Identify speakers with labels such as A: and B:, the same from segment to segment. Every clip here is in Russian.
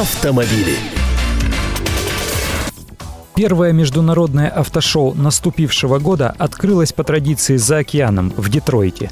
A: Автомобили.
B: Первое международное автошоу наступившего года открылось по традиции за океаном в Детройте.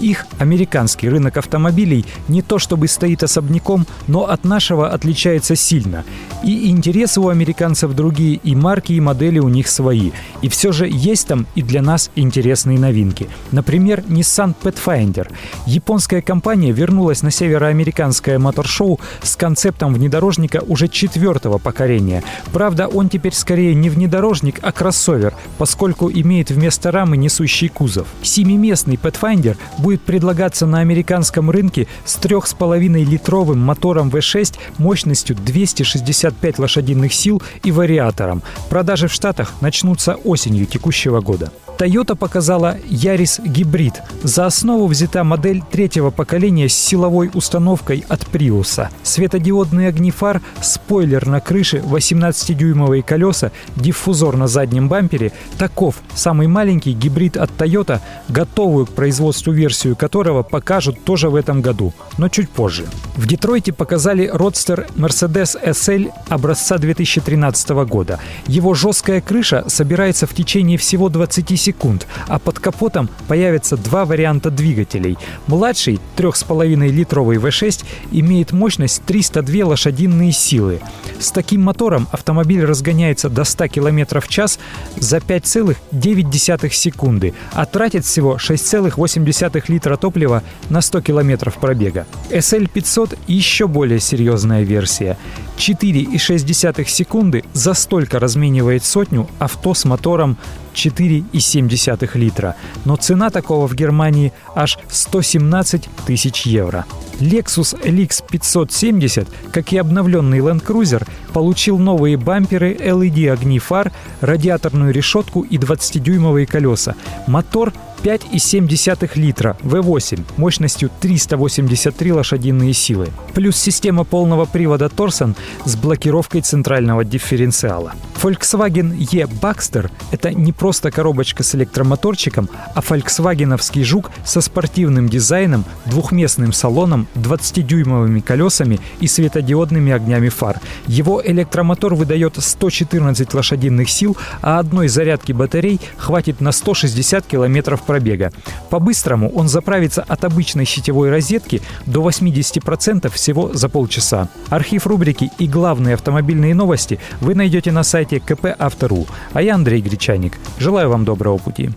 B: Их американский рынок автомобилей не то чтобы стоит особняком, но от нашего отличается сильно. И интересы у американцев другие, и марки, и модели у них свои. И все же есть там и для нас интересные новинки. Например, Nissan Pathfinder. Японская компания вернулась на североамериканское моторшоу с концептом внедорожника уже четвертого поколения. Правда, он теперь скорее не внедорожник, а кроссовер, поскольку имеет вместо рамы несущий кузов. Семиместный Pathfinder будет будет предлагаться на американском рынке с 3,5-литровым мотором V6 мощностью 265 лошадиных сил и вариатором. Продажи в Штатах начнутся осенью текущего года. Toyota показала Yaris Гибрид. За основу взята модель третьего поколения с силовой установкой от Prius. Светодиодные огни фар, спойлер на крыше, 18-дюймовые колеса, диффузор на заднем бампере – таков самый маленький гибрид от Toyota, готовую к производству версию которого покажут тоже в этом году, но чуть позже. В Детройте показали родстер Mercedes SL образца 2013 года. Его жесткая крыша собирается в течение всего 20 секунд а под капотом появятся два варианта двигателей. Младший 3,5-литровый V6 имеет мощность 302 лошадиные силы. С таким мотором автомобиль разгоняется до 100 км в час за 5,9 секунды, а тратит всего 6,8 литра топлива на 100 км пробега. SL500 еще более серьезная версия. 4,6 секунды за столько разменивает сотню авто с мотором 4,7 литра. Но цена такого в Германии аж 117 тысяч евро. Lexus LX 570, как и обновленный Land Cruiser, получил новые бамперы, LED-огни фар, радиаторную решетку и 20-дюймовые колеса. Мотор 5,7 литра V8 мощностью 383 лошадиные силы. Плюс система полного привода Торсон с блокировкой центрального дифференциала. Volkswagen E Baxter – это не просто коробочка с электромоторчиком, а фольксвагеновский жук со спортивным дизайном, двухместным салоном, 20-дюймовыми колесами и светодиодными огнями фар. Его электромотор выдает 114 лошадиных сил, а одной зарядки батарей хватит на 160 километров пробега. По-быстрому он заправится от обычной сетевой розетки до 80% всего за полчаса. Архив рубрики и главные автомобильные новости вы найдете на сайте КП Автору. А я Андрей Гречаник. Желаю вам доброго пути.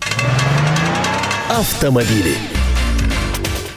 A: Автомобили.